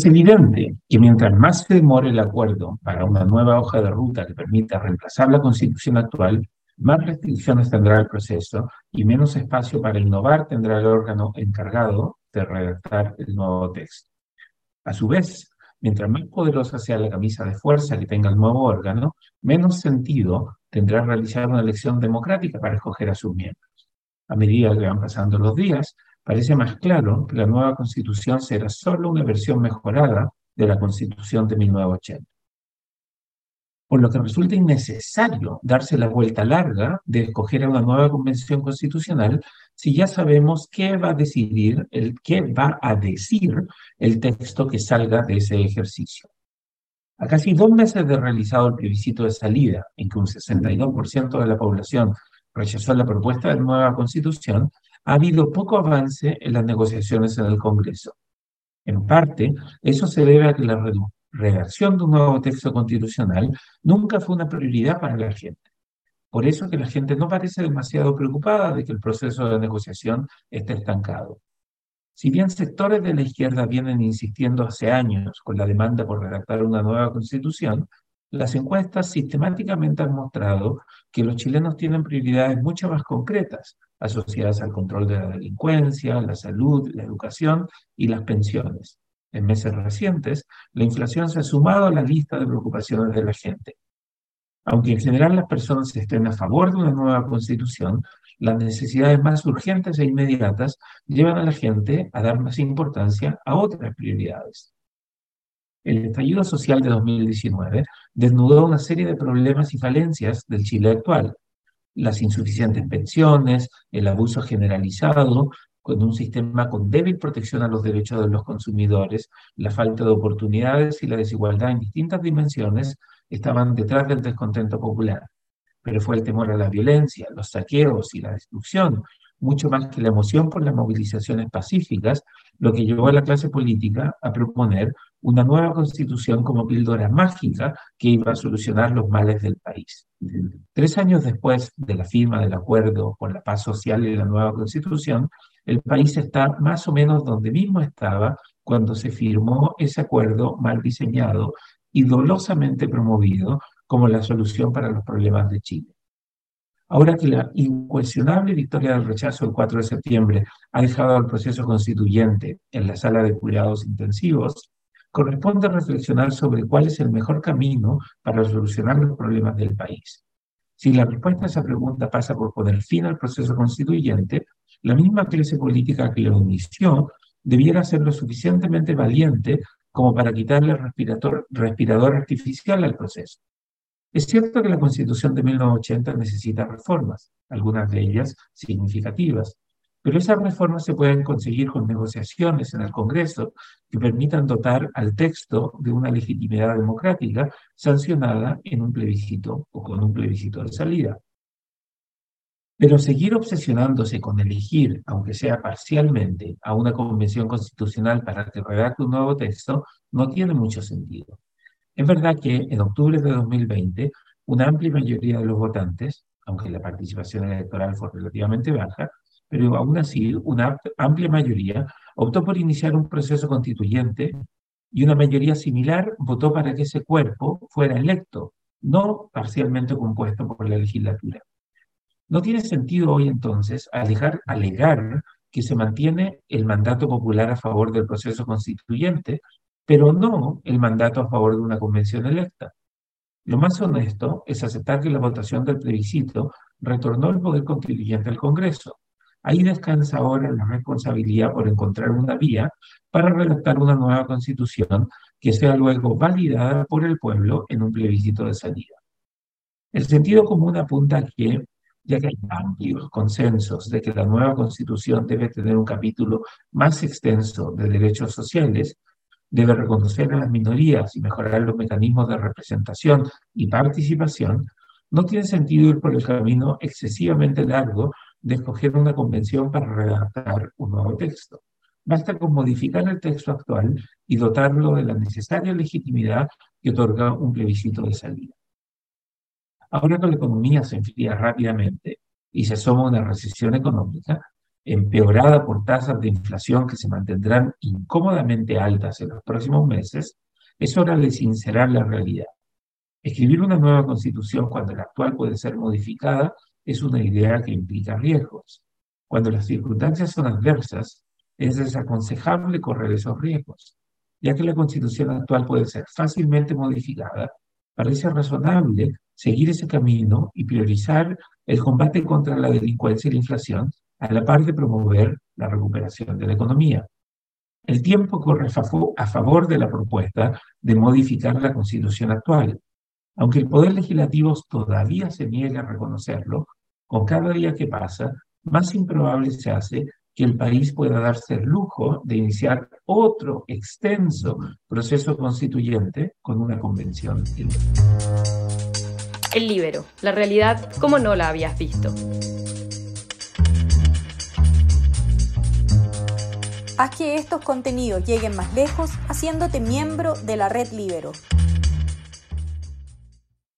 Es evidente que mientras más se demore el acuerdo para una nueva hoja de ruta que permita reemplazar la constitución actual, más restricciones tendrá el proceso y menos espacio para innovar tendrá el órgano encargado de redactar el nuevo texto. A su vez, mientras más poderosa sea la camisa de fuerza que tenga el nuevo órgano, menos sentido tendrá realizar una elección democrática para escoger a sus miembros. A medida que van pasando los días, parece más claro que la nueva constitución será solo una versión mejorada de la constitución de 1980. Por lo que resulta innecesario darse la vuelta larga de escoger a una nueva convención constitucional si ya sabemos qué va a decidir, el, qué va a decir el texto que salga de ese ejercicio. A casi dos meses de realizado el plebiscito de salida, en que un 62% de la población rechazó la propuesta de nueva constitución, ha habido poco avance en las negociaciones en el Congreso. En parte, eso se debe a que la redacción de un nuevo texto constitucional nunca fue una prioridad para la gente. Por eso que la gente no parece demasiado preocupada de que el proceso de negociación esté estancado. Si bien sectores de la izquierda vienen insistiendo hace años con la demanda por redactar una nueva constitución, las encuestas sistemáticamente han mostrado que los chilenos tienen prioridades mucho más concretas, asociadas al control de la delincuencia, la salud, la educación y las pensiones. En meses recientes, la inflación se ha sumado a la lista de preocupaciones de la gente. Aunque en general las personas estén a favor de una nueva constitución, las necesidades más urgentes e inmediatas llevan a la gente a dar más importancia a otras prioridades. El estallido social de 2019 desnudó una serie de problemas y falencias del Chile actual. Las insuficientes pensiones, el abuso generalizado, con un sistema con débil protección a los derechos de los consumidores, la falta de oportunidades y la desigualdad en distintas dimensiones estaban detrás del descontento popular. Pero fue el temor a la violencia, los saqueos y la destrucción, mucho más que la emoción por las movilizaciones pacíficas, lo que llevó a la clase política a proponer una nueva constitución como píldora mágica que iba a solucionar los males del país. Tres años después de la firma del acuerdo por la paz social y la nueva constitución, el país está más o menos donde mismo estaba cuando se firmó ese acuerdo mal diseñado y dolosamente promovido como la solución para los problemas de Chile. Ahora que la incuestionable victoria del rechazo el 4 de septiembre ha dejado al proceso constituyente en la sala de cuidados intensivos, corresponde reflexionar sobre cuál es el mejor camino para solucionar los problemas del país. Si la respuesta a esa pregunta pasa por poner fin al proceso constituyente, la misma clase política que lo inició debiera ser lo suficientemente valiente como para quitarle respirador, respirador artificial al proceso. Es cierto que la Constitución de 1980 necesita reformas, algunas de ellas significativas, pero esas reformas se pueden conseguir con negociaciones en el Congreso que permitan dotar al texto de una legitimidad democrática sancionada en un plebiscito o con un plebiscito de salida. Pero seguir obsesionándose con elegir, aunque sea parcialmente, a una convención constitucional para que redacte un nuevo texto no tiene mucho sentido. Es verdad que en octubre de 2020 una amplia mayoría de los votantes, aunque la participación electoral fue relativamente baja, pero aún así una amplia mayoría optó por iniciar un proceso constituyente y una mayoría similar votó para que ese cuerpo fuera electo, no parcialmente compuesto por la legislatura. No tiene sentido hoy entonces alegar, alegar que se mantiene el mandato popular a favor del proceso constituyente, pero no el mandato a favor de una convención electa. Lo más honesto es aceptar que la votación del plebiscito retornó el poder constituyente al Congreso, Ahí descansa ahora la responsabilidad por encontrar una vía para redactar una nueva constitución que sea luego validada por el pueblo en un plebiscito de salida. El sentido común apunta a que, ya que hay amplios consensos de que la nueva constitución debe tener un capítulo más extenso de derechos sociales, debe reconocer a las minorías y mejorar los mecanismos de representación y participación, no tiene sentido ir por el camino excesivamente largo de escoger una convención para redactar un nuevo texto. Basta con modificar el texto actual y dotarlo de la necesaria legitimidad que otorga un plebiscito de salida. Ahora que la economía se enfría rápidamente y se asoma una recesión económica, empeorada por tasas de inflación que se mantendrán incómodamente altas en los próximos meses, es hora de sincerar la realidad. Escribir una nueva constitución cuando la actual puede ser modificada es una idea que implica riesgos. Cuando las circunstancias son adversas, es desaconsejable correr esos riesgos, ya que la constitución actual puede ser fácilmente modificada, parece razonable seguir ese camino y priorizar el combate contra la delincuencia y la inflación a la par de promover la recuperación de la economía. El tiempo corre a favor de la propuesta de modificar la constitución actual. Aunque el Poder Legislativo todavía se niegue a reconocerlo, con cada día que pasa, más improbable se hace que el país pueda darse el lujo de iniciar otro extenso proceso constituyente con una convención. El libero, la realidad como no la habías visto. Haz que estos contenidos lleguen más lejos haciéndote miembro de la red Libero.